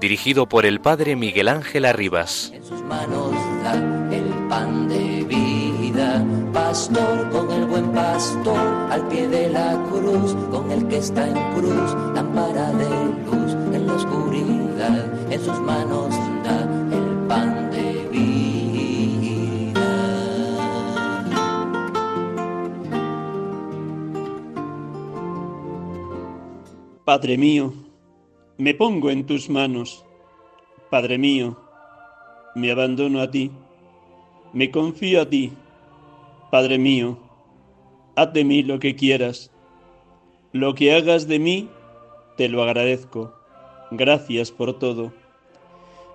dirigido por el Padre Miguel Ángel Arribas. En sus manos da el pan de vida, pastor con el buen pastor, al pie de la cruz, con el que está en cruz, lámpara de luz en la oscuridad, en sus manos da el pan de vida. Padre mío, me pongo en tus manos. Padre mío, me abandono a ti, me confío a ti. Padre mío, haz de mí lo que quieras. Lo que hagas de mí, te lo agradezco. Gracias por todo.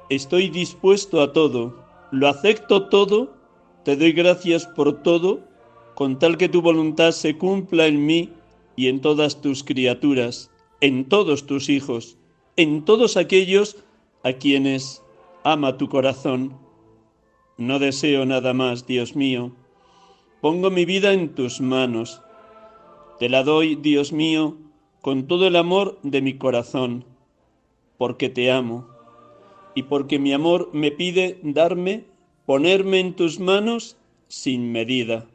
Estoy dispuesto a todo, lo acepto todo, te doy gracias por todo, con tal que tu voluntad se cumpla en mí y en todas tus criaturas, en todos tus hijos, en todos aquellos a quienes ama tu corazón. No deseo nada más, Dios mío. Pongo mi vida en tus manos. Te la doy, Dios mío, con todo el amor de mi corazón, porque te amo y porque mi amor me pide darme, ponerme en tus manos sin medida.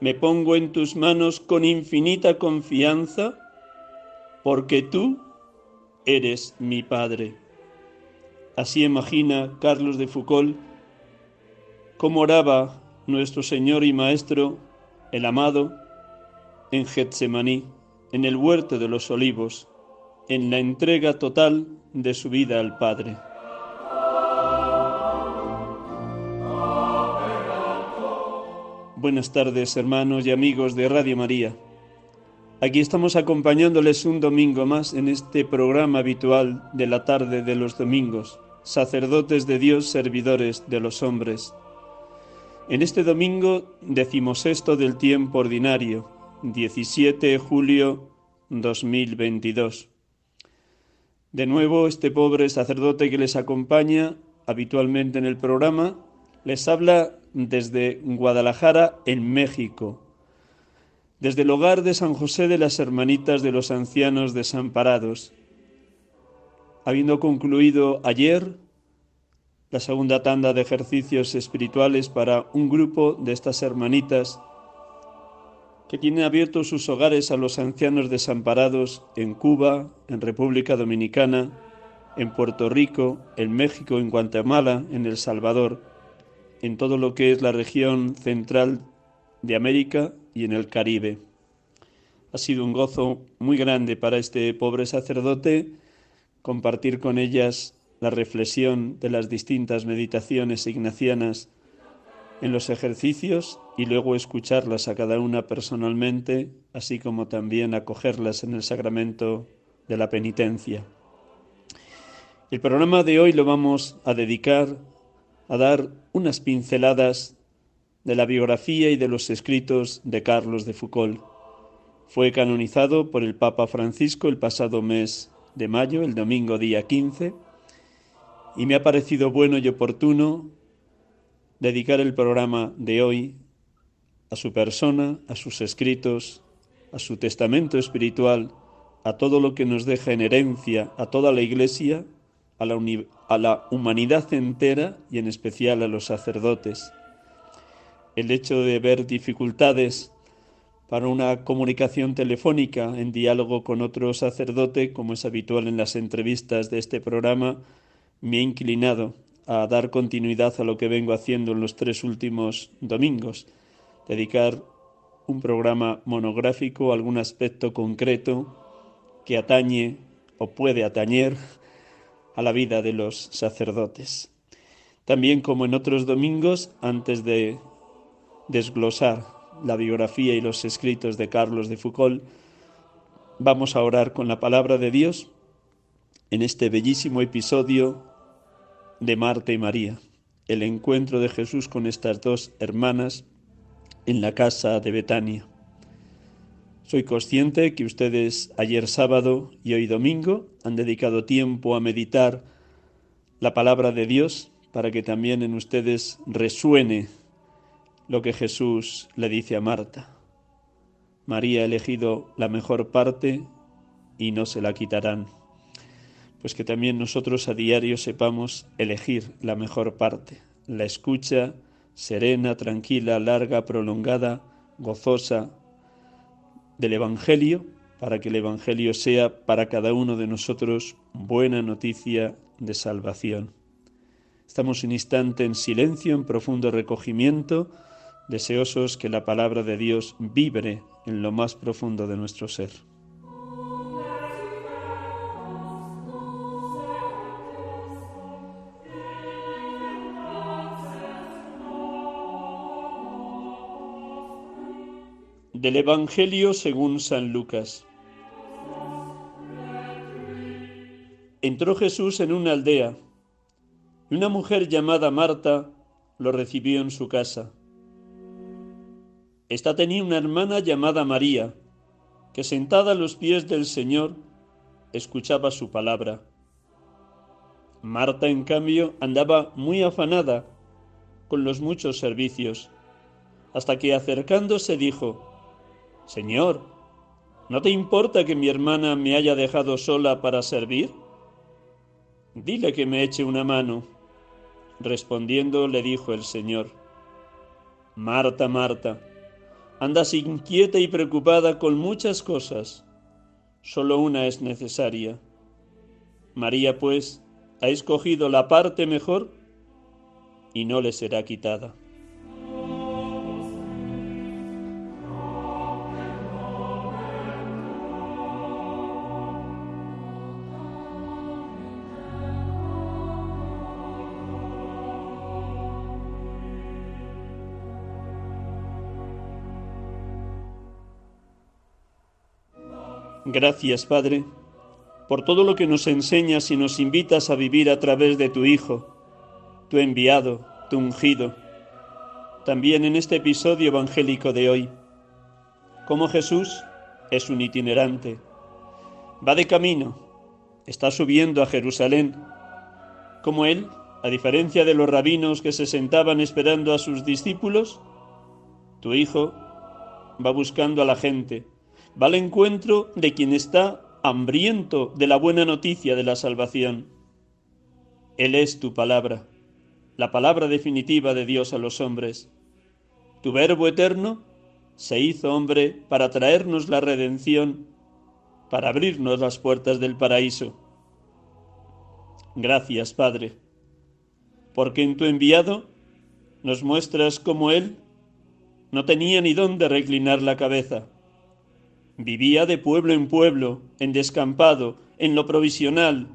Me pongo en tus manos con infinita confianza, porque tú eres mi Padre. Así imagina Carlos de Foucault cómo oraba nuestro Señor y Maestro, el amado, en Getsemaní, en el huerto de los olivos, en la entrega total de su vida al Padre. Buenas tardes hermanos y amigos de Radio María. Aquí estamos acompañándoles un domingo más en este programa habitual de la tarde de los domingos, sacerdotes de Dios, servidores de los hombres. En este domingo decimosexto del tiempo ordinario, 17 de julio 2022. De nuevo, este pobre sacerdote que les acompaña habitualmente en el programa les habla desde Guadalajara, en México, desde el hogar de San José de las Hermanitas de los Ancianos Desamparados. Habiendo concluido ayer la segunda tanda de ejercicios espirituales para un grupo de estas hermanitas que tienen abiertos sus hogares a los ancianos desamparados en Cuba, en República Dominicana, en Puerto Rico, en México, en Guatemala, en El Salvador, en todo lo que es la región central de América y en el Caribe. Ha sido un gozo muy grande para este pobre sacerdote compartir con ellas la reflexión de las distintas meditaciones ignacianas en los ejercicios y luego escucharlas a cada una personalmente, así como también acogerlas en el sacramento de la penitencia. El programa de hoy lo vamos a dedicar a dar unas pinceladas de la biografía y de los escritos de Carlos de Foucault. Fue canonizado por el Papa Francisco el pasado mes de mayo, el domingo día 15, y me ha parecido bueno y oportuno dedicar el programa de hoy a su persona, a sus escritos, a su testamento espiritual, a todo lo que nos deja en herencia, a toda la Iglesia, a la, a la humanidad entera y en especial a los sacerdotes. El hecho de ver dificultades para una comunicación telefónica en diálogo con otro sacerdote, como es habitual en las entrevistas de este programa, me ha inclinado a dar continuidad a lo que vengo haciendo en los tres últimos domingos, dedicar un programa monográfico a algún aspecto concreto que atañe o puede atañer a la vida de los sacerdotes. También como en otros domingos, antes de desglosar la biografía y los escritos de Carlos de Foucault, vamos a orar con la palabra de Dios en este bellísimo episodio de Marta y María, el encuentro de Jesús con estas dos hermanas en la casa de Betania. Soy consciente que ustedes ayer sábado y hoy domingo han dedicado tiempo a meditar la palabra de Dios para que también en ustedes resuene lo que Jesús le dice a Marta. María ha elegido la mejor parte y no se la quitarán. Pues que también nosotros a diario sepamos elegir la mejor parte, la escucha serena, tranquila, larga, prolongada, gozosa del Evangelio, para que el Evangelio sea para cada uno de nosotros buena noticia de salvación. Estamos un instante en silencio, en profundo recogimiento, deseosos que la palabra de Dios vibre en lo más profundo de nuestro ser. Del Evangelio según San Lucas. Entró Jesús en una aldea y una mujer llamada Marta lo recibió en su casa. Esta tenía una hermana llamada María, que sentada a los pies del Señor escuchaba su palabra. Marta, en cambio, andaba muy afanada con los muchos servicios, hasta que acercándose dijo, Señor, ¿no te importa que mi hermana me haya dejado sola para servir? Dile que me eche una mano. Respondiendo le dijo el Señor, Marta, Marta, andas inquieta y preocupada con muchas cosas, solo una es necesaria. María, pues, ha escogido la parte mejor y no le será quitada. Gracias, Padre, por todo lo que nos enseñas y nos invitas a vivir a través de tu Hijo, tu enviado, tu ungido. También en este episodio evangélico de hoy, como Jesús es un itinerante, va de camino, está subiendo a Jerusalén, como Él, a diferencia de los rabinos que se sentaban esperando a sus discípulos, tu Hijo va buscando a la gente, va al encuentro de quien está hambriento de la buena noticia de la salvación. Él es tu palabra, la palabra definitiva de Dios a los hombres. Tu Verbo eterno se hizo hombre para traernos la redención, para abrirnos las puertas del paraíso. Gracias, Padre, porque en tu enviado nos muestras cómo Él no tenía ni dónde reclinar la cabeza Vivía de pueblo en pueblo, en descampado, en lo provisional,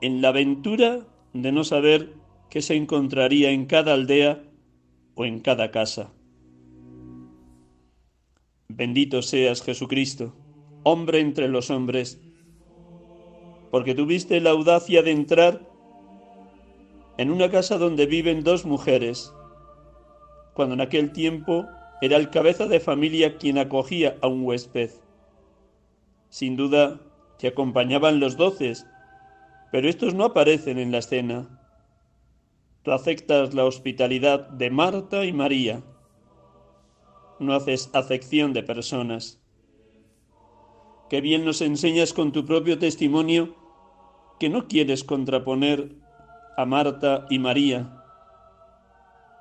en la aventura de no saber qué se encontraría en cada aldea o en cada casa. Bendito seas Jesucristo, hombre entre los hombres, porque tuviste la audacia de entrar en una casa donde viven dos mujeres, cuando en aquel tiempo era el cabeza de familia quien acogía a un huésped. Sin duda, te acompañaban los doces, pero estos no aparecen en la escena. Tú aceptas la hospitalidad de Marta y María. No haces acepción de personas. Qué bien nos enseñas con tu propio testimonio que no quieres contraponer a Marta y María,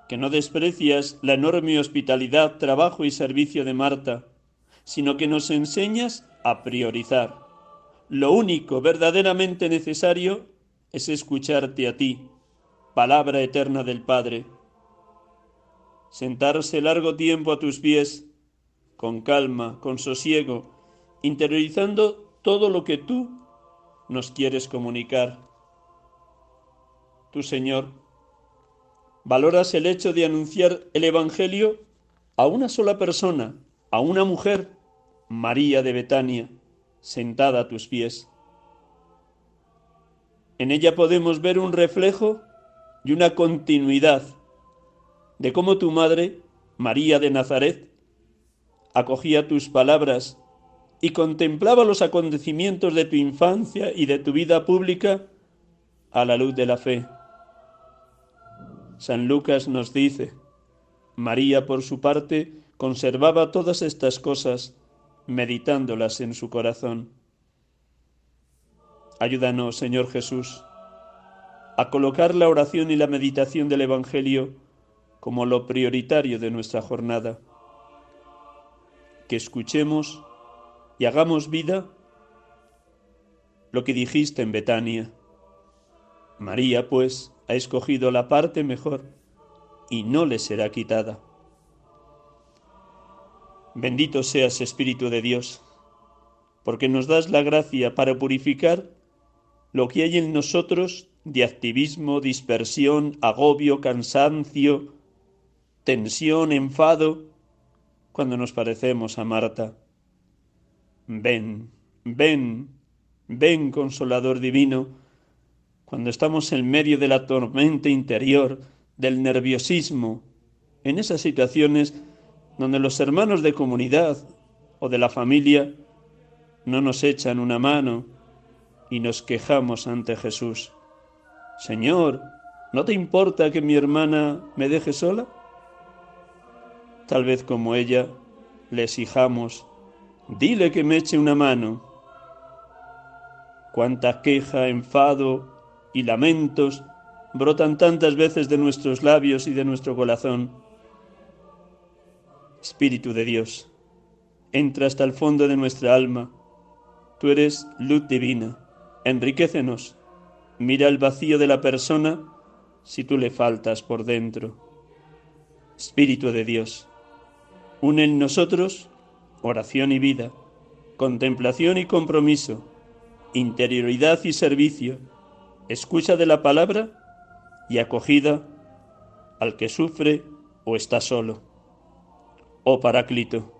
que no desprecias la enorme hospitalidad, trabajo y servicio de Marta, sino que nos enseñas a priorizar. Lo único verdaderamente necesario es escucharte a ti, palabra eterna del Padre. Sentarse largo tiempo a tus pies, con calma, con sosiego, interiorizando todo lo que tú nos quieres comunicar. Tú, Señor, valoras el hecho de anunciar el Evangelio a una sola persona, a una mujer, María de Betania, sentada a tus pies. En ella podemos ver un reflejo y una continuidad de cómo tu madre, María de Nazaret, acogía tus palabras y contemplaba los acontecimientos de tu infancia y de tu vida pública a la luz de la fe. San Lucas nos dice, María por su parte conservaba todas estas cosas, meditándolas en su corazón. Ayúdanos, Señor Jesús, a colocar la oración y la meditación del Evangelio como lo prioritario de nuestra jornada. Que escuchemos y hagamos vida lo que dijiste en Betania. María, pues, ha escogido la parte mejor y no le será quitada. Bendito seas, Espíritu de Dios, porque nos das la gracia para purificar lo que hay en nosotros de activismo, dispersión, agobio, cansancio, tensión, enfado, cuando nos parecemos a Marta. Ven, ven, ven, consolador divino, cuando estamos en medio de la tormenta interior, del nerviosismo, en esas situaciones donde los hermanos de comunidad o de la familia no nos echan una mano y nos quejamos ante Jesús. Señor, ¿no te importa que mi hermana me deje sola? Tal vez como ella le exijamos, dile que me eche una mano. Cuánta queja, enfado y lamentos brotan tantas veces de nuestros labios y de nuestro corazón Espíritu de Dios, entra hasta el fondo de nuestra alma. Tú eres luz divina, enriquecenos. Mira el vacío de la persona si tú le faltas por dentro. Espíritu de Dios, une en nosotros oración y vida, contemplación y compromiso, interioridad y servicio, escucha de la palabra y acogida al que sufre o está solo oh Paráclito,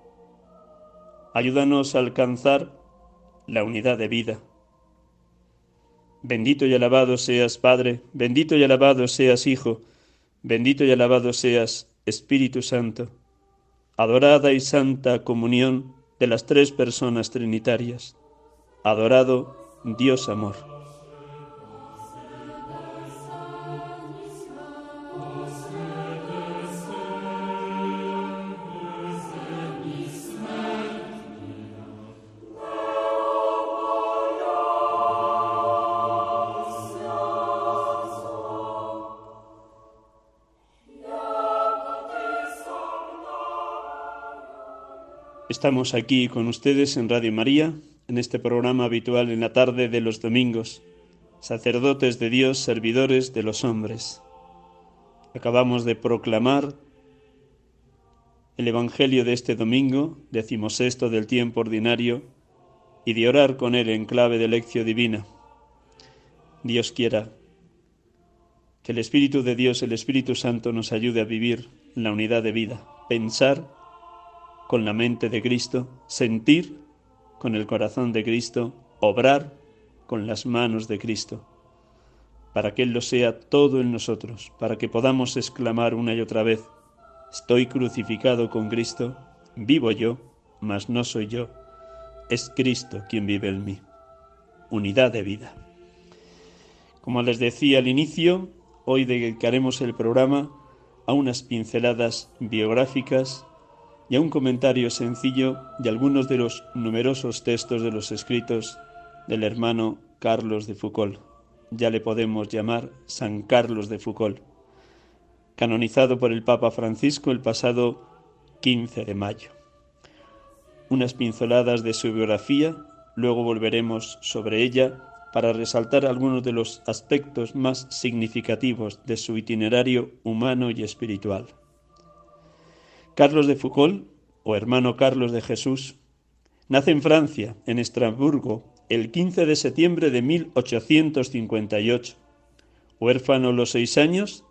ayúdanos a alcanzar la unidad de vida. Bendito y alabado seas Padre, bendito y alabado seas Hijo, bendito y alabado seas Espíritu Santo, adorada y santa comunión de las tres personas trinitarias, adorado Dios amor. Estamos aquí con ustedes en Radio María, en este programa habitual en la tarde de los domingos, sacerdotes de Dios, servidores de los hombres. Acabamos de proclamar el Evangelio de este domingo, decimosexto del tiempo ordinario, y de orar con él en clave de lección divina. Dios quiera que el Espíritu de Dios, el Espíritu Santo, nos ayude a vivir la unidad de vida, pensar con la mente de Cristo, sentir con el corazón de Cristo, obrar con las manos de Cristo, para que Él lo sea todo en nosotros, para que podamos exclamar una y otra vez, estoy crucificado con Cristo, vivo yo, mas no soy yo, es Cristo quien vive en mí. Unidad de vida. Como les decía al inicio, hoy dedicaremos el programa a unas pinceladas biográficas y a un comentario sencillo de algunos de los numerosos textos de los escritos del hermano Carlos de Foucault. Ya le podemos llamar San Carlos de Foucault, canonizado por el Papa Francisco el pasado 15 de mayo. Unas pinceladas de su biografía, luego volveremos sobre ella para resaltar algunos de los aspectos más significativos de su itinerario humano y espiritual. Carlos de Foucault, o hermano Carlos de Jesús, nace en Francia, en Estrasburgo, el 15 de septiembre de 1858. Huérfano a los seis años,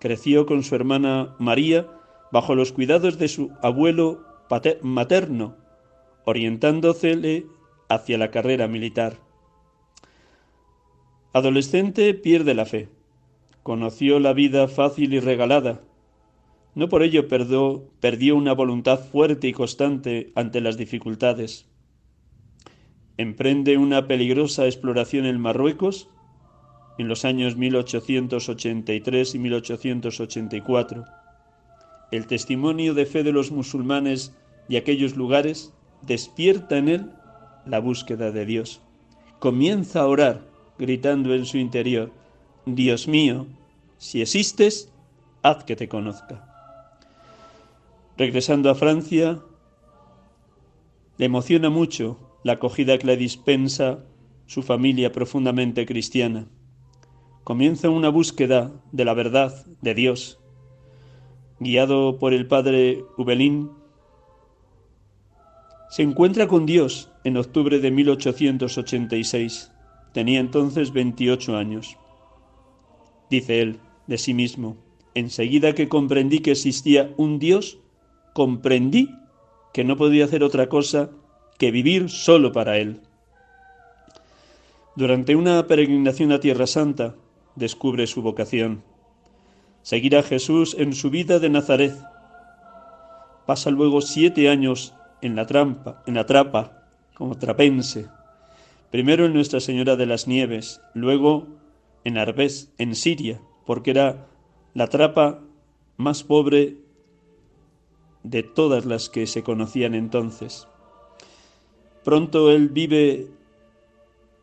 creció con su hermana María bajo los cuidados de su abuelo materno, orientándosele hacia la carrera militar. Adolescente pierde la fe. Conoció la vida fácil y regalada. No por ello perdió una voluntad fuerte y constante ante las dificultades. Emprende una peligrosa exploración en Marruecos en los años 1883 y 1884. El testimonio de fe de los musulmanes de aquellos lugares despierta en él la búsqueda de Dios. Comienza a orar, gritando en su interior, Dios mío, si existes, haz que te conozca. Regresando a Francia, le emociona mucho la acogida que le dispensa su familia profundamente cristiana. Comienza una búsqueda de la verdad de Dios. Guiado por el padre Ubelín, se encuentra con Dios en octubre de 1886. Tenía entonces 28 años. Dice él de sí mismo, enseguida que comprendí que existía un Dios, comprendí que no podía hacer otra cosa que vivir solo para Él. Durante una peregrinación a Tierra Santa, descubre su vocación. Seguir a Jesús en su vida de Nazaret. Pasa luego siete años en la trampa, en la trapa, como trapense. Primero en Nuestra Señora de las Nieves, luego en Arbés, en Siria, porque era la trapa más pobre de todas las que se conocían entonces. Pronto él vive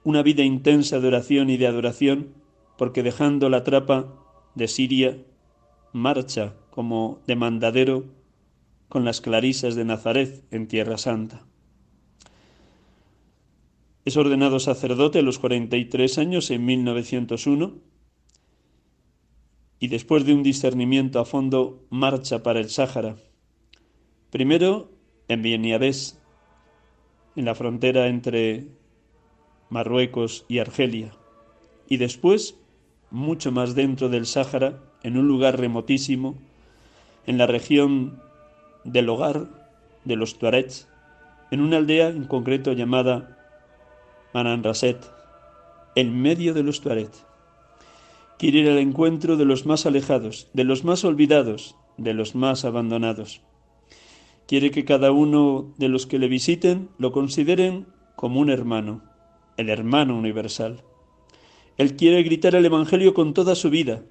una vida intensa de oración y de adoración, porque dejando la trapa de Siria, marcha como demandadero con las clarisas de Nazaret en Tierra Santa. Es ordenado sacerdote a los 43 años en 1901 y después de un discernimiento a fondo marcha para el Sáhara. Primero en Bieniabés, en la frontera entre Marruecos y Argelia, y después, mucho más dentro del Sáhara, en un lugar remotísimo, en la región del hogar de los Tuaregs, en una aldea en concreto llamada Mananraset, en medio de los Tuaregs. Quiere ir al encuentro de los más alejados, de los más olvidados, de los más abandonados. Quiere que cada uno de los que le visiten lo consideren como un hermano, el hermano universal. Él quiere gritar el Evangelio con toda su vida,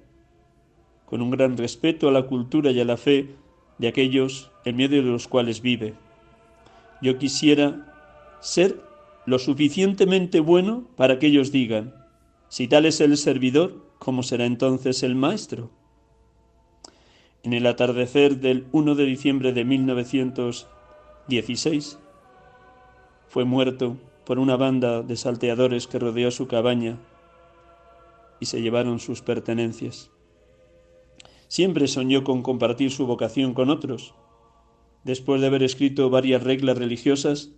con un gran respeto a la cultura y a la fe de aquellos en medio de los cuales vive. Yo quisiera ser lo suficientemente bueno para que ellos digan, si tal es el servidor, ¿cómo será entonces el maestro? En el atardecer del 1 de diciembre de 1916 fue muerto por una banda de salteadores que rodeó su cabaña y se llevaron sus pertenencias. Siempre soñó con compartir su vocación con otros. Después de haber escrito varias reglas religiosas,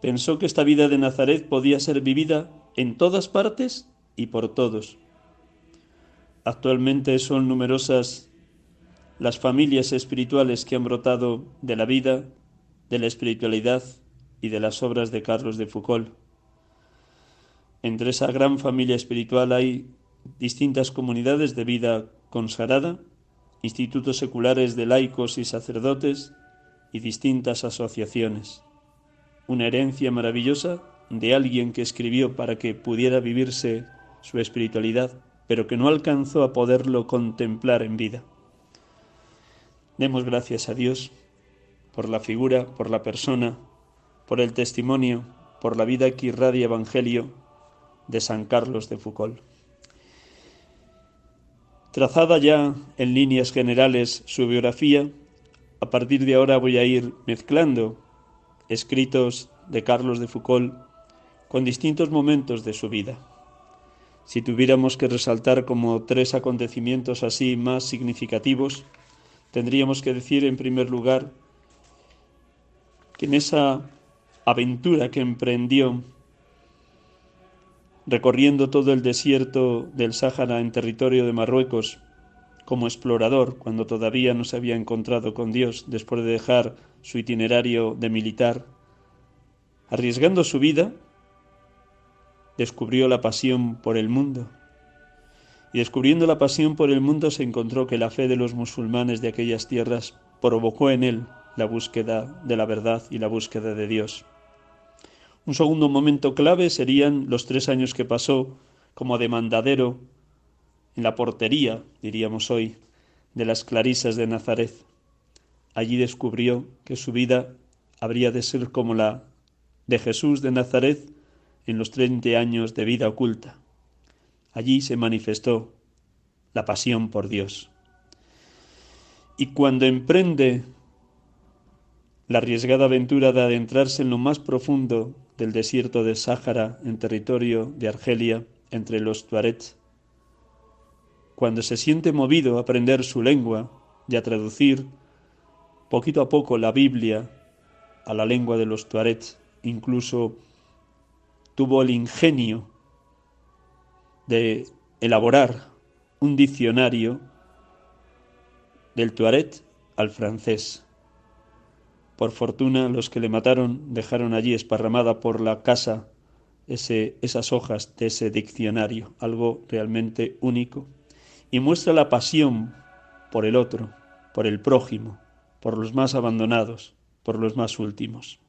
pensó que esta vida de Nazaret podía ser vivida en todas partes y por todos. Actualmente son numerosas las familias espirituales que han brotado de la vida, de la espiritualidad y de las obras de Carlos de Foucault. Entre esa gran familia espiritual hay distintas comunidades de vida consagrada, institutos seculares de laicos y sacerdotes y distintas asociaciones. Una herencia maravillosa de alguien que escribió para que pudiera vivirse su espiritualidad, pero que no alcanzó a poderlo contemplar en vida. Demos gracias a Dios por la figura, por la persona, por el testimonio, por la vida que irradia Evangelio de San Carlos de Foucault. Trazada ya en líneas generales su biografía, a partir de ahora voy a ir mezclando escritos de Carlos de Foucault con distintos momentos de su vida. Si tuviéramos que resaltar como tres acontecimientos así más significativos, tendríamos que decir en primer lugar que en esa aventura que emprendió recorriendo todo el desierto del Sáhara en territorio de Marruecos como explorador, cuando todavía no se había encontrado con Dios, después de dejar su itinerario de militar, arriesgando su vida, descubrió la pasión por el mundo. Y descubriendo la pasión por el mundo se encontró que la fe de los musulmanes de aquellas tierras provocó en él la búsqueda de la verdad y la búsqueda de Dios. Un segundo momento clave serían los tres años que pasó como demandadero en la portería, diríamos hoy, de las clarisas de Nazaret. Allí descubrió que su vida habría de ser como la de Jesús de Nazaret en los treinta años de vida oculta. Allí se manifestó la pasión por Dios. Y cuando emprende la arriesgada aventura de adentrarse en lo más profundo del desierto de Sáhara, en territorio de Argelia, entre los Tuarets, cuando se siente movido a aprender su lengua y a traducir poquito a poco la Biblia a la lengua de los Tuarets, incluso tuvo el ingenio de elaborar un diccionario del Tuaret al francés. Por fortuna, los que le mataron dejaron allí esparramada por la casa ese, esas hojas de ese diccionario, algo realmente único y muestra la pasión por el otro, por el prójimo, por los más abandonados, por los más últimos.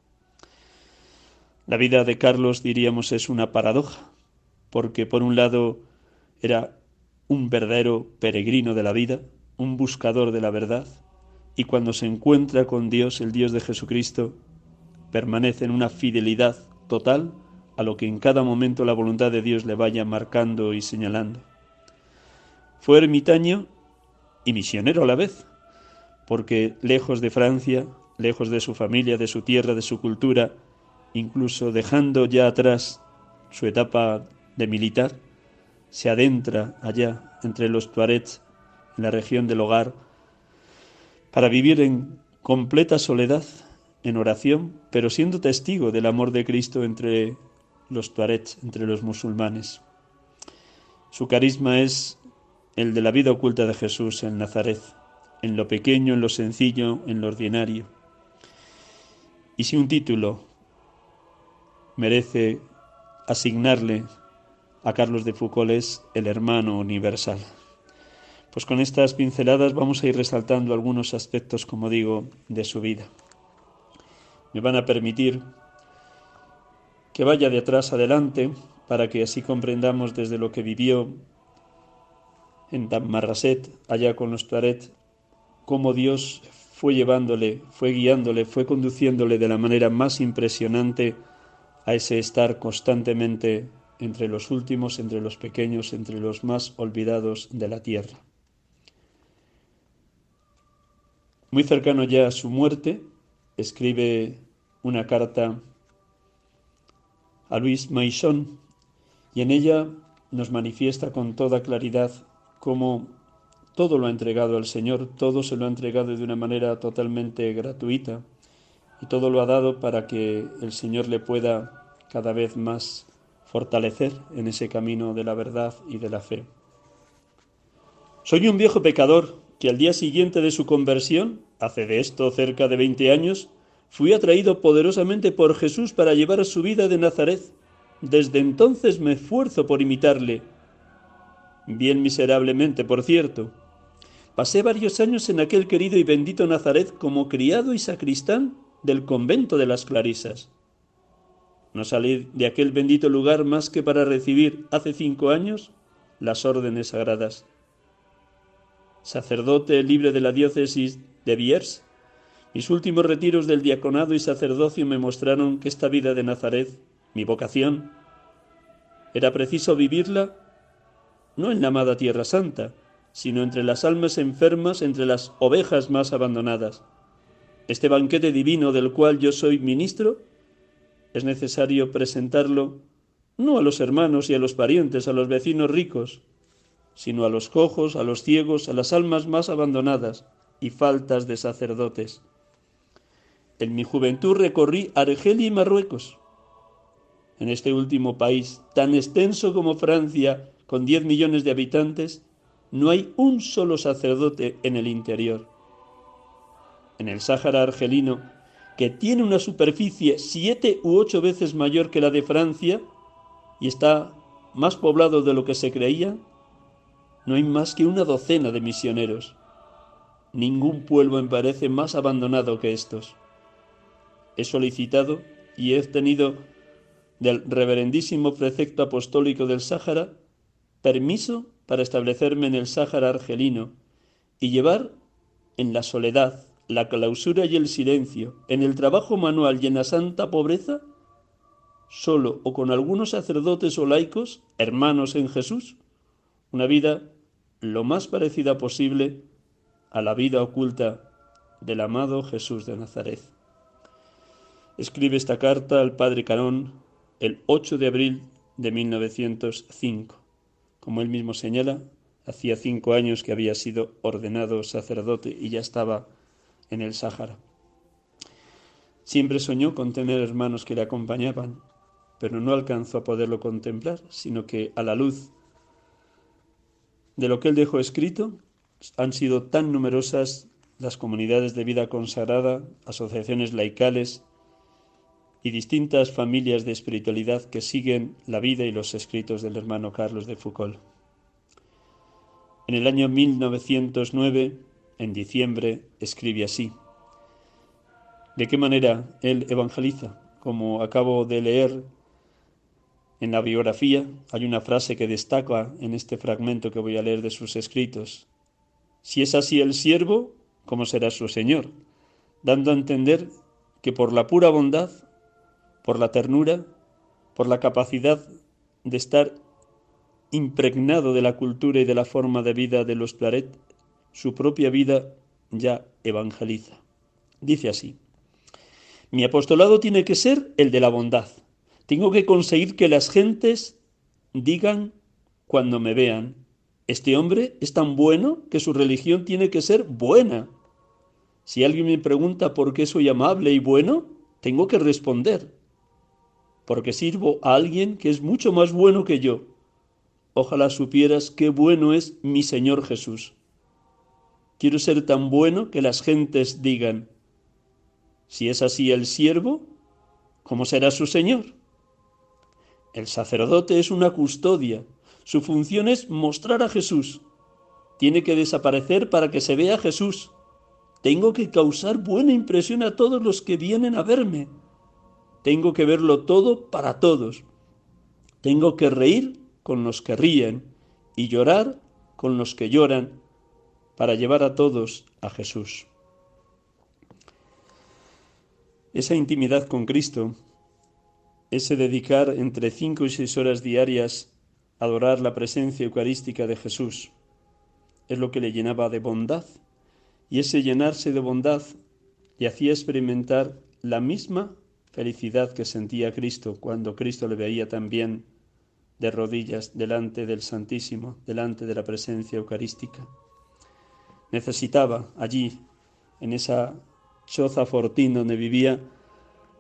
La vida de Carlos, diríamos, es una paradoja, porque por un lado era un verdadero peregrino de la vida, un buscador de la verdad, y cuando se encuentra con Dios, el Dios de Jesucristo, permanece en una fidelidad total a lo que en cada momento la voluntad de Dios le vaya marcando y señalando. Fue ermitaño y misionero a la vez, porque lejos de Francia, lejos de su familia, de su tierra, de su cultura, incluso dejando ya atrás su etapa de militar, se adentra allá entre los Tuarets, en la región del hogar, para vivir en completa soledad, en oración, pero siendo testigo del amor de Cristo entre los Tuarets, entre los musulmanes. Su carisma es el de la vida oculta de Jesús en Nazaret, en lo pequeño, en lo sencillo, en lo ordinario. Y si un título merece asignarle a Carlos de Foucault es el hermano universal. Pues con estas pinceladas vamos a ir resaltando algunos aspectos, como digo, de su vida. Me van a permitir que vaya de atrás adelante para que así comprendamos desde lo que vivió en Tamarraset, allá con los Tuaret, cómo Dios fue llevándole, fue guiándole, fue conduciéndole de la manera más impresionante a ese estar constantemente entre los últimos, entre los pequeños, entre los más olvidados de la tierra. Muy cercano ya a su muerte, escribe una carta a Luis Maison y en ella nos manifiesta con toda claridad como todo lo ha entregado al Señor, todo se lo ha entregado de una manera totalmente gratuita y todo lo ha dado para que el Señor le pueda cada vez más fortalecer en ese camino de la verdad y de la fe. Soy un viejo pecador que al día siguiente de su conversión, hace de esto cerca de veinte años, fui atraído poderosamente por Jesús para llevar su vida de Nazaret. Desde entonces me esfuerzo por imitarle bien miserablemente, por cierto. Pasé varios años en aquel querido y bendito Nazaret como criado y sacristán del convento de las Clarisas. No salí de aquel bendito lugar más que para recibir hace cinco años las órdenes sagradas. Sacerdote libre de la diócesis de Biers, mis últimos retiros del diaconado y sacerdocio me mostraron que esta vida de Nazaret, mi vocación, era preciso vivirla no en la amada Tierra Santa, sino entre las almas enfermas, entre las ovejas más abandonadas. Este banquete divino del cual yo soy ministro, es necesario presentarlo no a los hermanos y a los parientes, a los vecinos ricos, sino a los cojos, a los ciegos, a las almas más abandonadas y faltas de sacerdotes. En mi juventud recorrí Argelia y Marruecos. en este último país, tan extenso como Francia, con 10 millones de habitantes, no hay un solo sacerdote en el interior. En el Sáhara argelino, que tiene una superficie siete u ocho veces mayor que la de Francia y está más poblado de lo que se creía, no hay más que una docena de misioneros. Ningún pueblo me parece más abandonado que estos. He solicitado y he obtenido del reverendísimo precepto apostólico del Sáhara permiso para establecerme en el Sáhara argelino y llevar en la soledad, la clausura y el silencio, en el trabajo manual y en la santa pobreza, solo o con algunos sacerdotes o laicos, hermanos en Jesús, una vida lo más parecida posible a la vida oculta del amado Jesús de Nazaret. Escribe esta carta al padre Carón el 8 de abril de 1905. Como él mismo señala, hacía cinco años que había sido ordenado sacerdote y ya estaba en el Sáhara. Siempre soñó con tener hermanos que le acompañaban, pero no alcanzó a poderlo contemplar, sino que a la luz de lo que él dejó escrito, han sido tan numerosas las comunidades de vida consagrada, asociaciones laicales y distintas familias de espiritualidad que siguen la vida y los escritos del hermano Carlos de Foucault. En el año 1909, en diciembre, escribe así. ¿De qué manera él evangeliza? Como acabo de leer en la biografía, hay una frase que destaca en este fragmento que voy a leer de sus escritos. Si es así el siervo, ¿cómo será su Señor? Dando a entender que por la pura bondad por la ternura, por la capacidad de estar impregnado de la cultura y de la forma de vida de los Claret, su propia vida ya evangeliza. Dice así, mi apostolado tiene que ser el de la bondad. Tengo que conseguir que las gentes digan cuando me vean, este hombre es tan bueno que su religión tiene que ser buena. Si alguien me pregunta por qué soy amable y bueno, tengo que responder, porque sirvo a alguien que es mucho más bueno que yo. Ojalá supieras qué bueno es mi Señor Jesús. Quiero ser tan bueno que las gentes digan, si es así el siervo, ¿cómo será su Señor? El sacerdote es una custodia. Su función es mostrar a Jesús. Tiene que desaparecer para que se vea Jesús. Tengo que causar buena impresión a todos los que vienen a verme. Tengo que verlo todo para todos. Tengo que reír con los que ríen y llorar con los que lloran para llevar a todos a Jesús. Esa intimidad con Cristo, ese dedicar entre cinco y seis horas diarias a adorar la presencia eucarística de Jesús, es lo que le llenaba de bondad, y ese llenarse de bondad le hacía experimentar la misma felicidad que sentía Cristo cuando Cristo le veía también de rodillas delante del Santísimo, delante de la presencia eucarística. Necesitaba allí, en esa choza fortín donde vivía,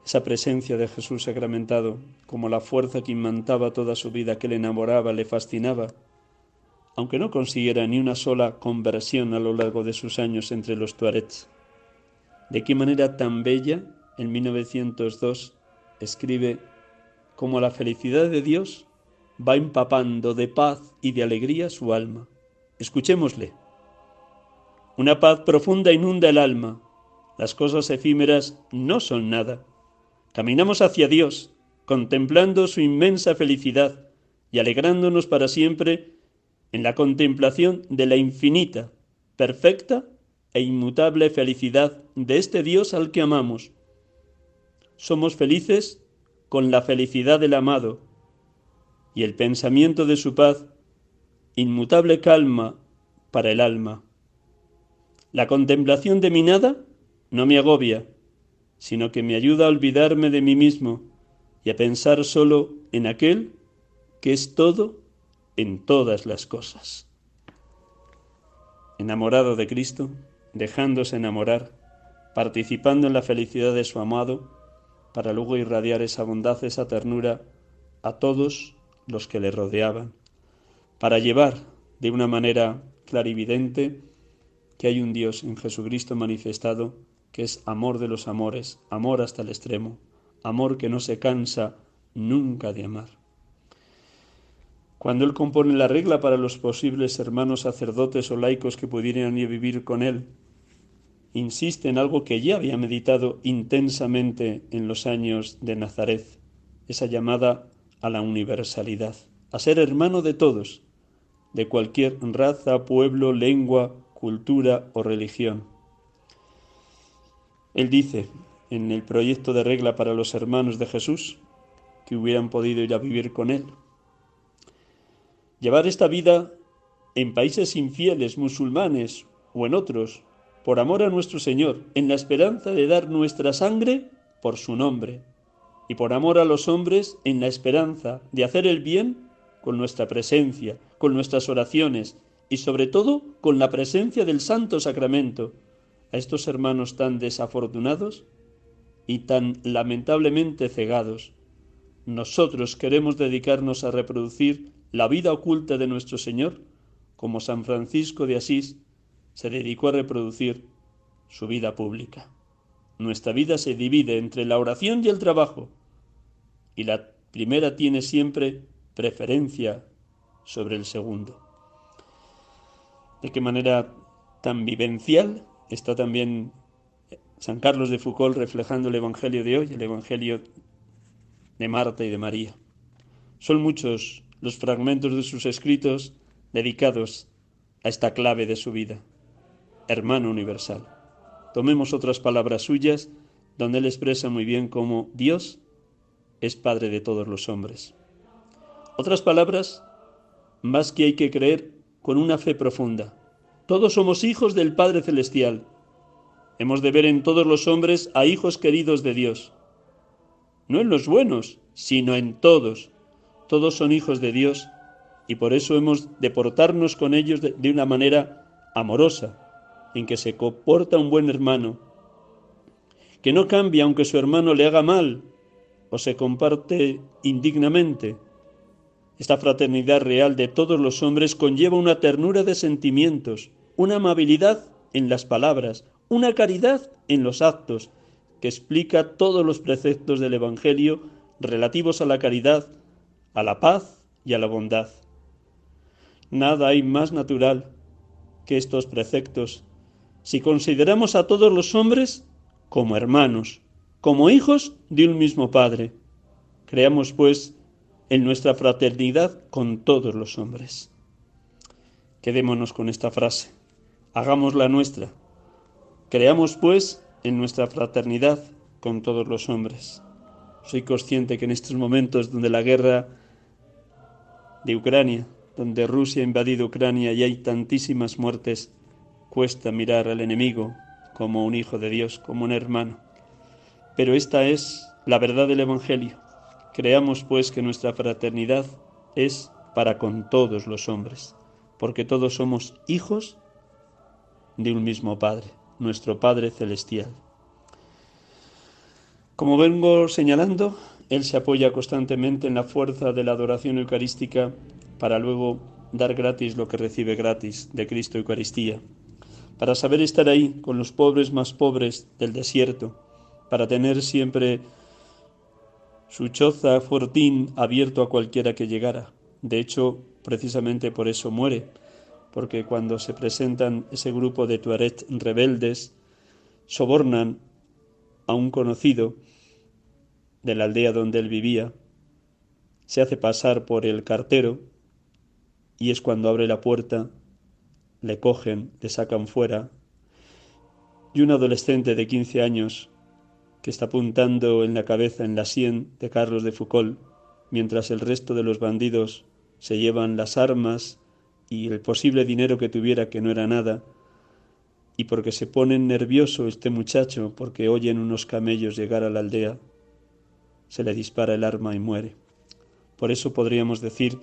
esa presencia de Jesús sacramentado, como la fuerza que imantaba toda su vida, que le enamoraba, le fascinaba, aunque no consiguiera ni una sola conversión a lo largo de sus años entre los tuarets. De qué manera tan bella en 1902, escribe como la felicidad de Dios va empapando de paz y de alegría su alma. Escuchémosle. Una paz profunda inunda el alma. Las cosas efímeras no son nada. Caminamos hacia Dios, contemplando su inmensa felicidad y alegrándonos para siempre en la contemplación de la infinita, perfecta e inmutable felicidad de este Dios al que amamos somos felices con la felicidad del amado y el pensamiento de su paz, inmutable calma para el alma. La contemplación de mi nada no me agobia, sino que me ayuda a olvidarme de mí mismo y a pensar solo en aquel que es todo en todas las cosas. Enamorado de Cristo, dejándose enamorar, participando en la felicidad de su amado, para luego irradiar esa bondad, esa ternura a todos los que le rodeaban, para llevar de una manera clarividente que hay un Dios en Jesucristo manifestado que es amor de los amores, amor hasta el extremo, amor que no se cansa nunca de amar. Cuando él compone la regla para los posibles hermanos sacerdotes o laicos que pudieran ir vivir con él, insiste en algo que ya había meditado intensamente en los años de Nazaret, esa llamada a la universalidad, a ser hermano de todos, de cualquier raza, pueblo, lengua, cultura o religión. Él dice en el proyecto de regla para los hermanos de Jesús que hubieran podido ir a vivir con él. Llevar esta vida en países infieles, musulmanes o en otros, por amor a nuestro Señor, en la esperanza de dar nuestra sangre por su nombre, y por amor a los hombres, en la esperanza de hacer el bien con nuestra presencia, con nuestras oraciones y sobre todo con la presencia del Santo Sacramento, a estos hermanos tan desafortunados y tan lamentablemente cegados. Nosotros queremos dedicarnos a reproducir la vida oculta de nuestro Señor, como San Francisco de Asís se dedicó a reproducir su vida pública. Nuestra vida se divide entre la oración y el trabajo, y la primera tiene siempre preferencia sobre el segundo. De qué manera tan vivencial está también San Carlos de Foucault reflejando el Evangelio de hoy, el Evangelio de Marta y de María. Son muchos los fragmentos de sus escritos dedicados a esta clave de su vida, hermano universal. Tomemos otras palabras suyas donde él expresa muy bien cómo Dios es Padre de todos los hombres. Otras palabras, más que hay que creer con una fe profunda. Todos somos hijos del Padre Celestial. Hemos de ver en todos los hombres a hijos queridos de Dios. No en los buenos, sino en todos. Todos son hijos de Dios y por eso hemos de portarnos con ellos de, una manera amorosa, en que se comporta un buen hermano, que no cambia aunque su hermano le haga mal o se comparte indignamente, esta fraternidad real de todos los hombres conlleva una ternura de sentimientos, una amabilidad en las palabras, una caridad en los actos, que explica todos los preceptos del Evangelio relativos a la caridad, a la paz y a la bondad. Nada hay más natural que estos preceptos si consideramos a todos los hombres como hermanos, como hijos de un mismo Padre. Creamos, pues, en nuestra fraternidad con todos los hombres. Quedémonos con esta frase, hagámosla nuestra. Creamos, pues, en nuestra fraternidad con todos los hombres. Soy consciente que en estos momentos donde la guerra de Ucrania, donde Rusia ha invadido Ucrania y hay tantísimas muertes, cuesta mirar al enemigo como un hijo de Dios, como un hermano. Pero esta es la verdad del Evangelio. Creamos pues que nuestra fraternidad es para con todos los hombres, porque todos somos hijos de un mismo Padre, nuestro Padre Celestial. Como vengo señalando, Él se apoya constantemente en la fuerza de la adoración eucarística para luego dar gratis lo que recibe gratis de Cristo Eucaristía, para saber estar ahí con los pobres más pobres del desierto, para tener siempre su choza fortín abierto a cualquiera que llegara. De hecho, precisamente por eso muere, porque cuando se presentan ese grupo de tuareg rebeldes, sobornan a un conocido de la aldea donde él vivía, se hace pasar por el cartero y es cuando abre la puerta, le cogen, le sacan fuera y un adolescente de 15 años que está apuntando en la cabeza en la sien de Carlos de Foucault, mientras el resto de los bandidos se llevan las armas y el posible dinero que tuviera que no era nada, y porque se pone nervioso este muchacho porque oyen unos camellos llegar a la aldea, se le dispara el arma y muere. Por eso podríamos decir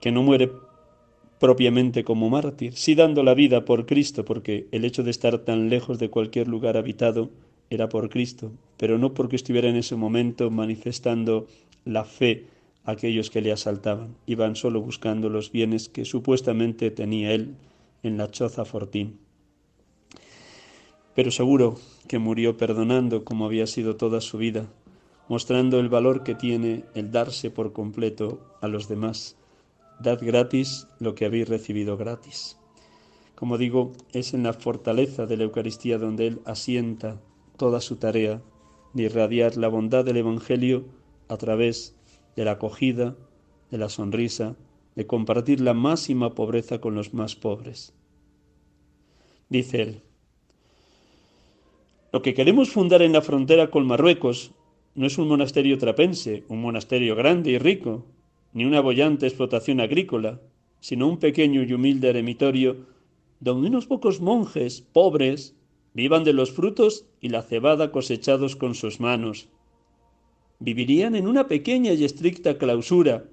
que no muere propiamente como mártir, sí dando la vida por Cristo, porque el hecho de estar tan lejos de cualquier lugar habitado era por Cristo, pero no porque estuviera en ese momento manifestando la fe aquellos que le asaltaban. Iban solo buscando los bienes que supuestamente tenía él en la choza fortín. Pero seguro que murió perdonando como había sido toda su vida, mostrando el valor que tiene el darse por completo a los demás. Dad gratis lo que habéis recibido gratis. Como digo, es en la fortaleza de la Eucaristía donde Él asienta toda su tarea de irradiar la bondad del Evangelio a través de la acogida, de la sonrisa, de compartir la máxima pobreza con los más pobres. Dice él, lo que queremos fundar en la frontera con Marruecos no es un monasterio trapense, un monasterio grande y rico, ni una bollante explotación agrícola, sino un pequeño y humilde eremitorio donde unos pocos monjes pobres vivan de los frutos y la cebada cosechados con sus manos. Vivirían en una pequeña y estricta clausura,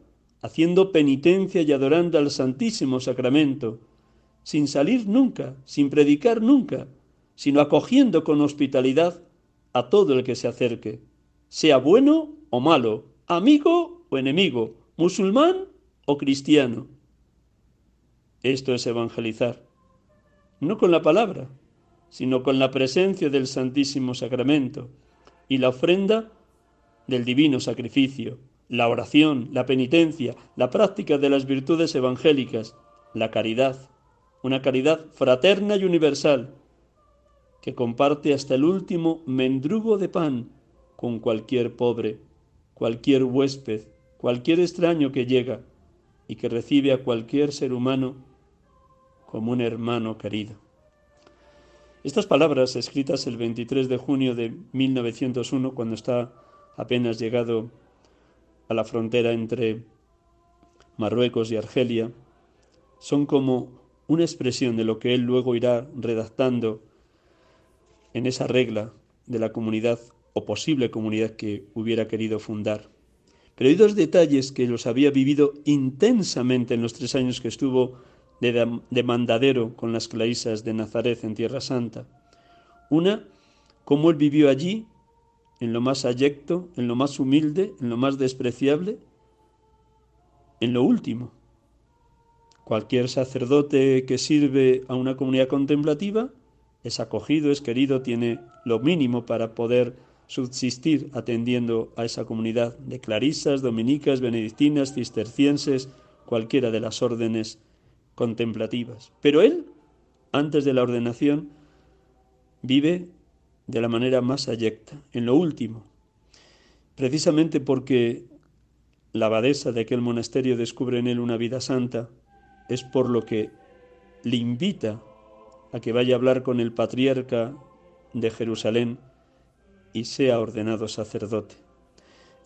haciendo penitencia y adorando al Santísimo Sacramento, sin salir nunca, sin predicar nunca, sino acogiendo con hospitalidad a todo el que se acerque sea bueno o malo, amigo o enemigo, musulmán o cristiano. Esto es evangelizar, no con la palabra, sino con la presencia del Santísimo Sacramento y la ofrenda del divino sacrificio, la oración, la penitencia, la práctica de las virtudes evangélicas, la caridad, una caridad fraterna y universal, que comparte hasta el último mendrugo de pan con cualquier pobre, cualquier huésped, cualquier extraño que llega y que recibe a cualquier ser humano como un hermano querido. Estas palabras, escritas el 23 de junio de 1901, cuando está apenas llegado a la frontera entre Marruecos y Argelia, son como una expresión de lo que él luego irá redactando en esa regla de la comunidad o posible comunidad que hubiera querido fundar. Pero hay dos detalles que los había vivido intensamente en los tres años que estuvo de, mandadero con las clarisas de Nazaret en Tierra Santa. Una, cómo él vivió allí, en lo más ayecto, en lo más humilde, en lo más despreciable, en lo último. Cualquier sacerdote que sirve a una comunidad contemplativa es acogido, es querido, tiene lo mínimo para poder subsistir atendiendo a esa comunidad de clarisas, dominicas, benedictinas, cistercienses, cualquiera de las órdenes contemplativas. Pero él, antes de la ordenación, vive de la manera más ayecta, en lo último, precisamente porque la abadesa de aquel monasterio descubre en él una vida santa, es por lo que le invita a que vaya a hablar con el patriarca de Jerusalén, y sea ordenado sacerdote.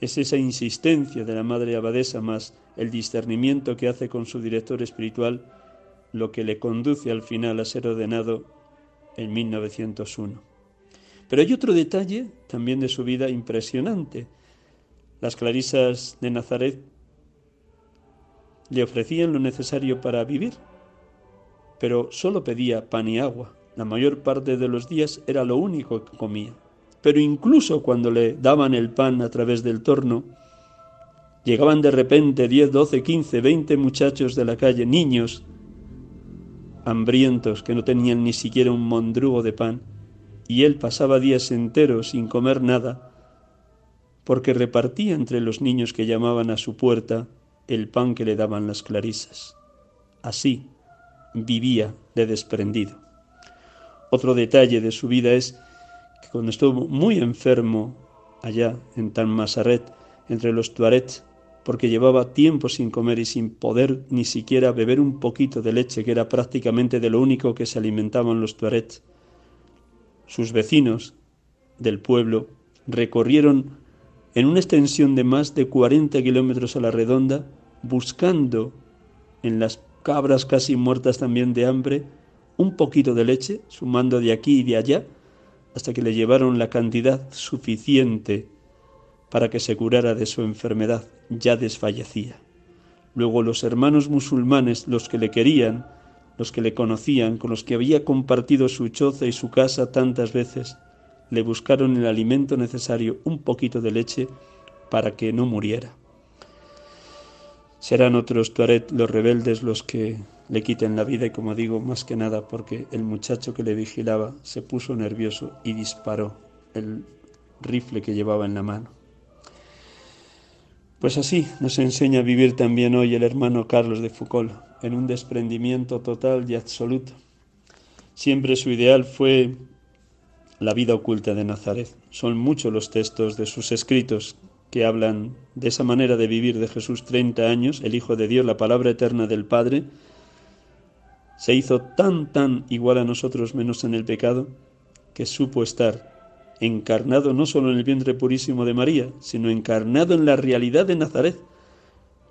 Es esa insistencia de la Madre Abadesa más el discernimiento que hace con su director espiritual lo que le conduce al final a ser ordenado en 1901. Pero hay otro detalle también de su vida impresionante. Las clarisas de Nazaret le ofrecían lo necesario para vivir, pero solo pedía pan y agua. La mayor parte de los días era lo único que comía pero incluso cuando le daban el pan a través del torno, llegaban de repente 10, 12, 15, 20 muchachos de la calle, niños, hambrientos, que no tenían ni siquiera un mondrugo de pan, y él pasaba días enteros sin comer nada, porque repartía entre los niños que llamaban a su puerta el pan que le daban las clarisas. Así vivía de desprendido. Otro detalle de su vida es cuando estuvo muy enfermo allá en Tanmasaret, entre los Tuarets, porque llevaba tiempo sin comer y sin poder ni siquiera beber un poquito de leche, que era prácticamente de lo único que se alimentaban los Tuarets. Sus vecinos del pueblo recorrieron en una extensión de más de 40 kilómetros a la redonda, buscando en las cabras casi muertas también de hambre un poquito de leche, sumando de aquí y de allá, hasta que le llevaron la cantidad suficiente para que se curara de su enfermedad, ya desfallecía. Luego los hermanos musulmanes, los que le querían, los que le conocían, con los que había compartido su choza y su casa tantas veces, le buscaron el alimento necesario, un poquito de leche, para que no muriera. Serán otros Tuaret, los rebeldes, los que le quiten la vida y como digo, más que nada porque el muchacho que le vigilaba se puso nervioso y disparó el rifle que llevaba en la mano. Pues así nos enseña a vivir también hoy el hermano Carlos de Foucault, en un desprendimiento total y absoluto. Siempre su ideal fue la vida oculta de Nazaret. Son muchos los textos de sus escritos que hablan de esa manera de vivir de Jesús 30 años, el Hijo de Dios, la palabra eterna del Padre, se hizo tan, tan igual a nosotros menos en el pecado, que supo estar encarnado no solo en el vientre purísimo de María, sino encarnado en la realidad de Nazaret,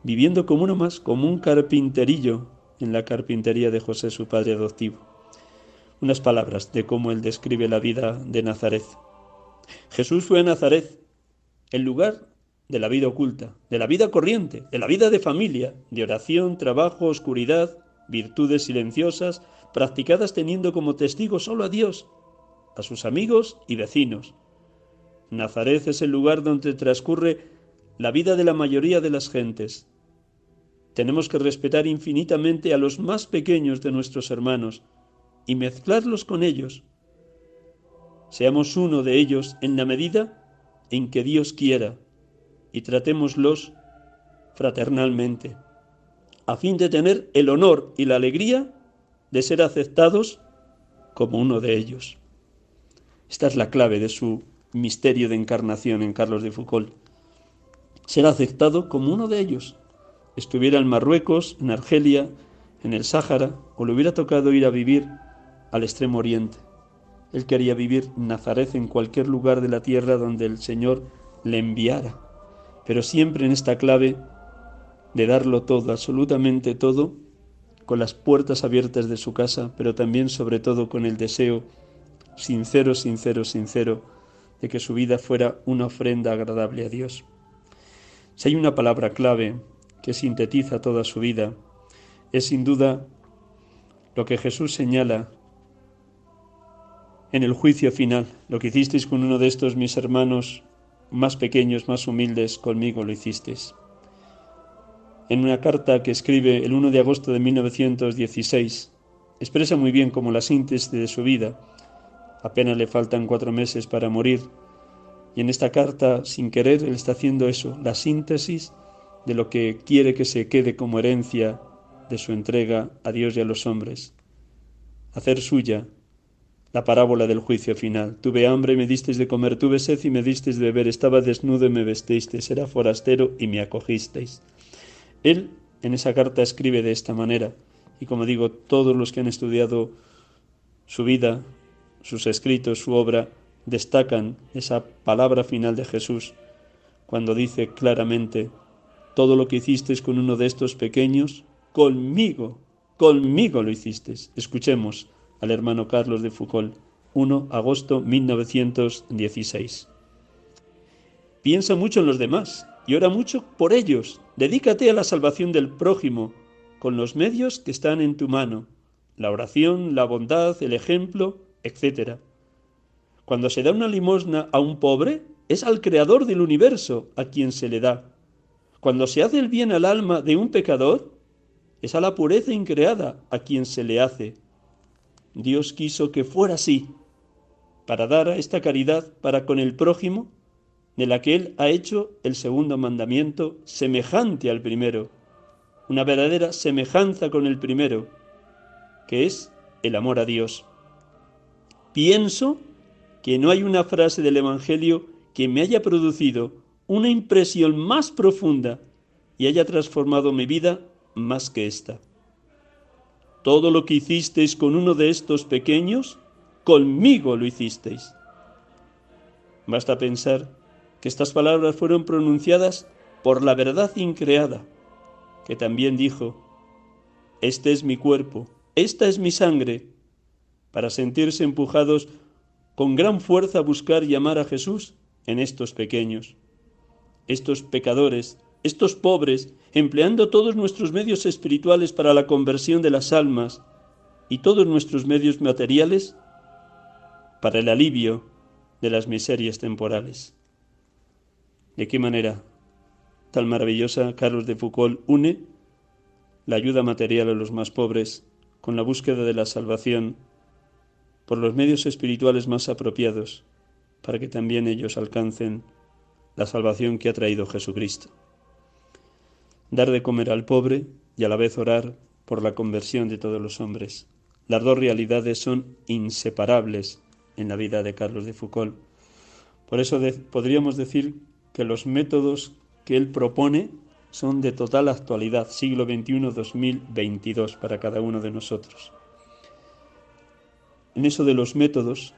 viviendo como uno más, como un carpinterillo en la carpintería de José, su padre adoptivo. Unas palabras de cómo él describe la vida de Nazaret. Jesús fue a Nazaret, el lugar de la vida oculta, de la vida corriente, de la vida de familia, de oración, trabajo, oscuridad, virtudes silenciosas, practicadas teniendo como testigo solo a Dios a sus amigos y vecinos. Nazaret es el lugar donde transcurre la vida de la mayoría de las gentes. Tenemos que respetar infinitamente a los más pequeños de nuestros hermanos y mezclarlos con ellos. Seamos uno de ellos en la medida en que Dios quiera y tratémoslos fraternalmente, a fin de tener el honor y la alegría de ser aceptados como uno de ellos. Esta es la clave de su misterio de encarnación en Carlos de Foucault. Ser aceptado como uno de ellos. Estuviera en Marruecos, en Argelia, en el Sáhara, o le hubiera tocado ir a vivir al extremo oriente. Él quería vivir en Nazaret, en cualquier lugar de la tierra donde el Señor le enviara, pero siempre en esta clave de darlo todo, absolutamente todo, con las puertas abiertas de su casa, pero también sobre todo con el deseo sincero, sincero, sincero, de que su vida fuera una ofrenda agradable a Dios. Si hay una palabra clave que sintetiza toda su vida, es sin duda lo que Jesús señala en el juicio final. Lo que hicisteis con uno de estos mis hermanos más pequeños, más humildes, conmigo lo hicisteis. En una carta que escribe el 1 de agosto de 1916, expresa muy bien como la síntesis de su vida apenas le faltan cuatro meses para morir. Y en esta carta, sin querer, él está haciendo eso, la síntesis de lo que quiere que se quede como herencia de su entrega a Dios y a los hombres. Hacer suya la parábola del juicio final. Tuve hambre y me disteis de comer, tuve sed y me disteis de beber, estaba desnudo y me vestisteis, era forastero y me acogisteis. Él en esa carta escribe de esta manera, y como digo, todos los que han estudiado su vida, sus escritos, su obra, destacan esa palabra final de Jesús, cuando dice claramente, todo lo que hicisteis con uno de estos pequeños, conmigo, conmigo lo hicisteis. Escuchemos al hermano Carlos de Foucault, 1 agosto 1916. Piensa mucho en los demás y ora mucho por ellos. Dedícate a la salvación del prójimo con los medios que están en tu mano, la oración, la bondad, el ejemplo, etc. Cuando se da una limosna a un pobre, es al Creador del universo a quien se le da. Cuando se hace el bien al alma de un pecador, es a la pureza increada a quien se le hace. Dios quiso que fuera así, para dar a esta caridad para con el prójimo, de la que Él ha hecho el segundo mandamiento semejante al primero, una verdadera semejanza con el primero, que es el amor a Dios. Pienso que no hay una frase del Evangelio que me haya producido una impresión más profunda y haya transformado mi vida más que esta. Todo lo que hicisteis con uno de estos pequeños, conmigo lo hicisteis. Basta pensar que estas palabras fueron pronunciadas por la verdad increada, que también dijo, Este es mi cuerpo, esta es mi sangre, para sentirse empujados con gran fuerza a buscar y amar a Jesús en estos pequeños, estos pecadores, estos pobres, empleando todos nuestros medios espirituales para la conversión de las almas y todos nuestros medios materiales para el alivio de las miserias temporales. ¿De qué manera tan maravillosa, Carlos de Foucault une la ayuda material a los más pobres con la búsqueda de la salvación por los medios espirituales más apropiados para que también ellos alcancen la salvación que ha traído Jesucristo. Dar de comer al pobre y a la vez orar por la conversión de todos los hombres. Las dos realidades son inseparables en la vida de Carlos de Foucault. Por eso podríamos decir que los métodos que él propone son de total actualidad, siglo XXI-2022 para cada uno de nosotros. En eso de los métodos,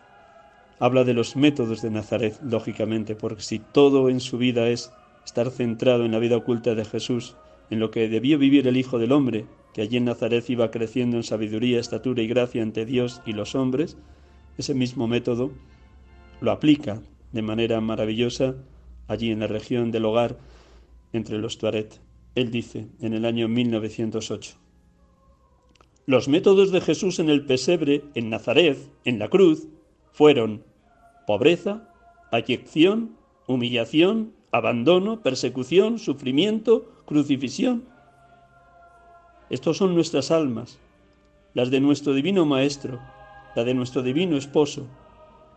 habla de los métodos de Nazaret, lógicamente, porque si todo en su vida es estar centrado en la vida oculta de Jesús, en lo que debió vivir el Hijo del Hombre, que allí en Nazaret iba creciendo en sabiduría, estatura y gracia ante Dios y los hombres, ese mismo método lo aplica de manera maravillosa allí en la región del hogar entre los Tuaret. Él dice en el año 1908, los métodos de Jesús en el pesebre, en Nazaret, en la cruz, fueron pobreza, ayección, humillación, abandono, persecución, sufrimiento, crucifixión. Estos son nuestras almas, las de nuestro divino Maestro, la de nuestro divino Esposo,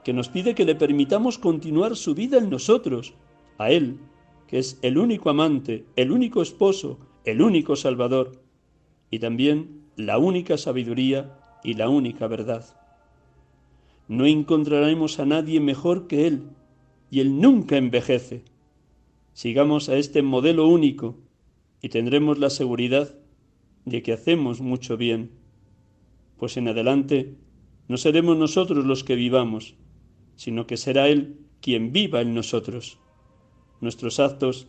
que nos pide que le permitamos continuar su vida en nosotros, a Él, que es el único amante, el único esposo, el único Salvador, y también la única sabiduría y la única verdad. No encontraremos a nadie mejor que Él, y Él nunca envejece. Sigamos a este modelo único y tendremos la seguridad de que hacemos mucho bien, pues en adelante no seremos nosotros los que vivamos, sino que será Él quien viva en nosotros. Nuestros actos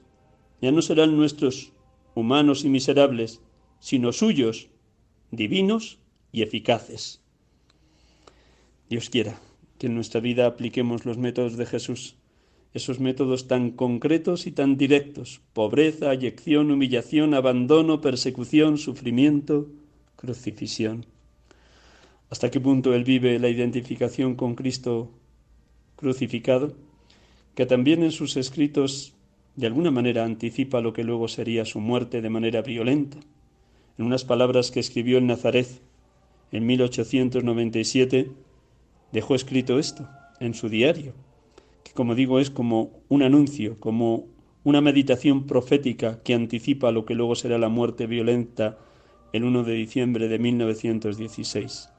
ya no serán nuestros, humanos y miserables, sino suyos, divinos y eficaces. Dios quiera que en nuestra vida apliquemos los métodos de Jesús, esos métodos tan concretos y tan directos, pobreza, ayección, humillación, abandono, persecución, sufrimiento, crucifixión. ¿Hasta qué punto Él vive la identificación con Cristo crucificado? Que también en sus escritos de alguna manera anticipa lo que luego sería su muerte de manera violenta. En unas palabras que escribió en Nazaret en 1897, dejó escrito esto en su diario, que como digo es como un anuncio, como una meditación profética que anticipa lo que luego será la muerte violenta el 1 de diciembre de 1916.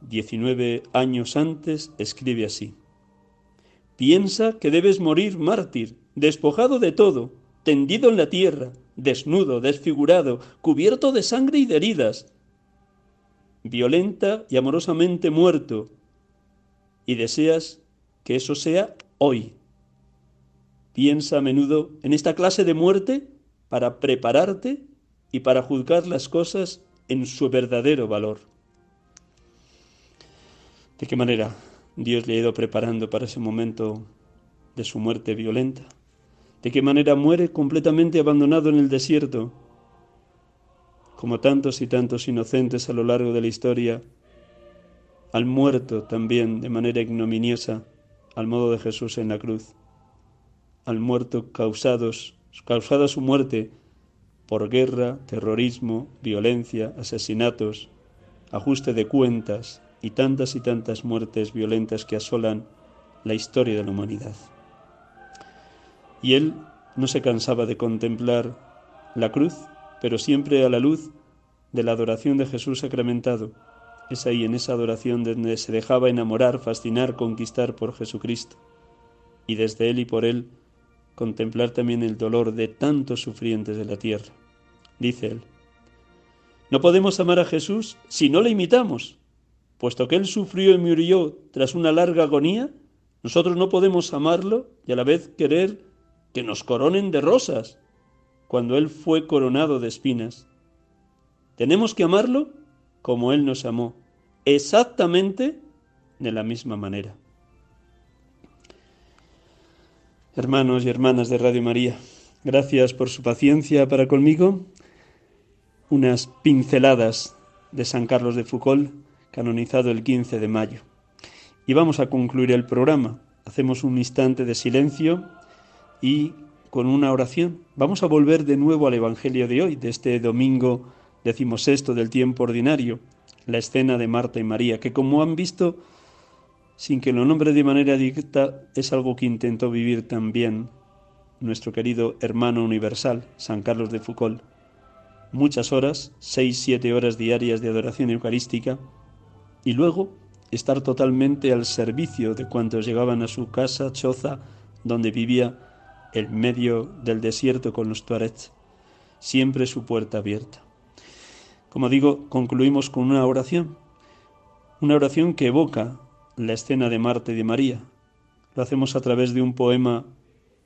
Diecinueve años antes escribe así. Piensa que debes morir mártir, despojado de todo, tendido en la tierra, desnudo, desfigurado, cubierto de sangre y de heridas, violenta y amorosamente muerto, y deseas que eso sea hoy. Piensa a menudo en esta clase de muerte para prepararte y para juzgar las cosas en su verdadero valor. ¿De qué manera Dios le ha ido preparando para ese momento de su muerte violenta. De qué manera muere completamente abandonado en el desierto, como tantos y tantos inocentes a lo largo de la historia, al muerto también de manera ignominiosa, al modo de Jesús en la cruz, al muerto causados, causada su muerte por guerra, terrorismo, violencia, asesinatos, ajuste de cuentas, y tantas y tantas muertes violentas que asolan la historia de la humanidad. Y él no se cansaba de contemplar la cruz, pero siempre a la luz de la adoración de Jesús sacramentado. Es ahí, en esa adoración, donde se dejaba enamorar, fascinar, conquistar por Jesucristo. Y desde Él y por Él, contemplar también el dolor de tantos sufrientes de la tierra. Dice Él, no podemos amar a Jesús si no le imitamos. Puesto que Él sufrió y murió tras una larga agonía, nosotros no podemos amarlo y a la vez querer que nos coronen de rosas, cuando Él fue coronado de espinas. Tenemos que amarlo como Él nos amó, exactamente de la misma manera. Hermanos y hermanas de Radio María, gracias por su paciencia para conmigo. Unas pinceladas de San Carlos de Foucault canonizado el 15 de mayo. Y vamos a concluir el programa. Hacemos un instante de silencio y con una oración. Vamos a volver de nuevo al Evangelio de hoy, de este domingo decimosexto del tiempo ordinario, la escena de Marta y María, que como han visto, sin que lo nombre de manera directa, es algo que intentó vivir también nuestro querido hermano universal, San Carlos de Foucault. Muchas horas, seis, siete horas diarias de adoración eucarística, y luego estar totalmente al servicio de cuantos llegaban a su casa, choza, donde vivía en medio del desierto con los tuarets, siempre su puerta abierta. Como digo, concluimos con una oración, una oración que evoca la escena de Marte y de María. Lo hacemos a través de un poema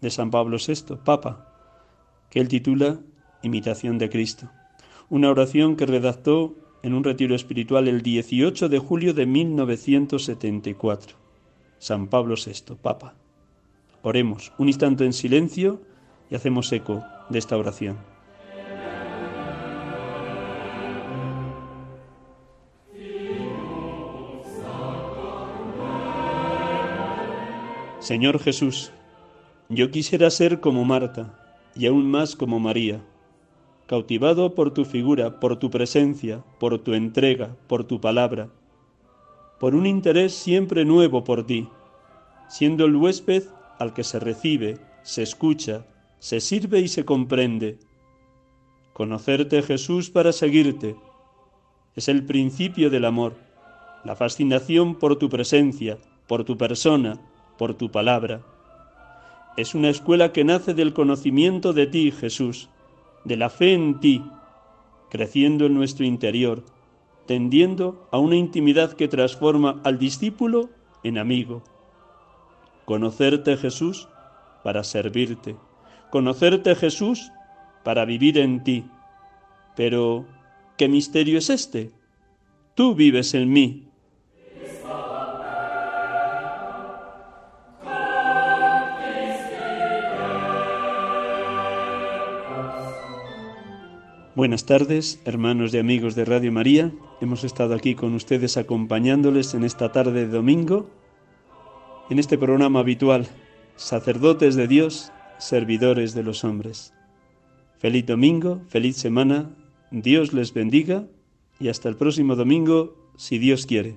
de San Pablo VI, Papa, que él titula Imitación de Cristo. Una oración que redactó en un retiro espiritual el 18 de julio de 1974. San Pablo VI, Papa. Oremos un instante en silencio y hacemos eco de esta oración. Señor Jesús, yo quisiera ser como Marta y aún más como María, cautivado por tu figura, por tu presencia, por tu entrega, por tu palabra, por un interés siempre nuevo por ti, siendo el huésped al que se recibe, se escucha, se sirve y se comprende. Conocerte Jesús para seguirte es el principio del amor, la fascinación por tu presencia, por tu persona, por tu palabra. Es una escuela que nace del conocimiento de ti, Jesús, de la fe en ti, creciendo en nuestro interior, tendiendo a una intimidad que transforma al discípulo en amigo. Conocerte, Jesús, para servirte. Conocerte, Jesús, para vivir en ti. Pero, ¿qué misterio es este? Tú vives en mí, Buenas tardes, hermanos y amigos de Radio María. Hemos estado aquí con ustedes acompañándoles en esta tarde de domingo, en este programa habitual, sacerdotes de Dios, servidores de los hombres. Feliz domingo, feliz semana, Dios les bendiga y hasta el próximo domingo, si Dios quiere.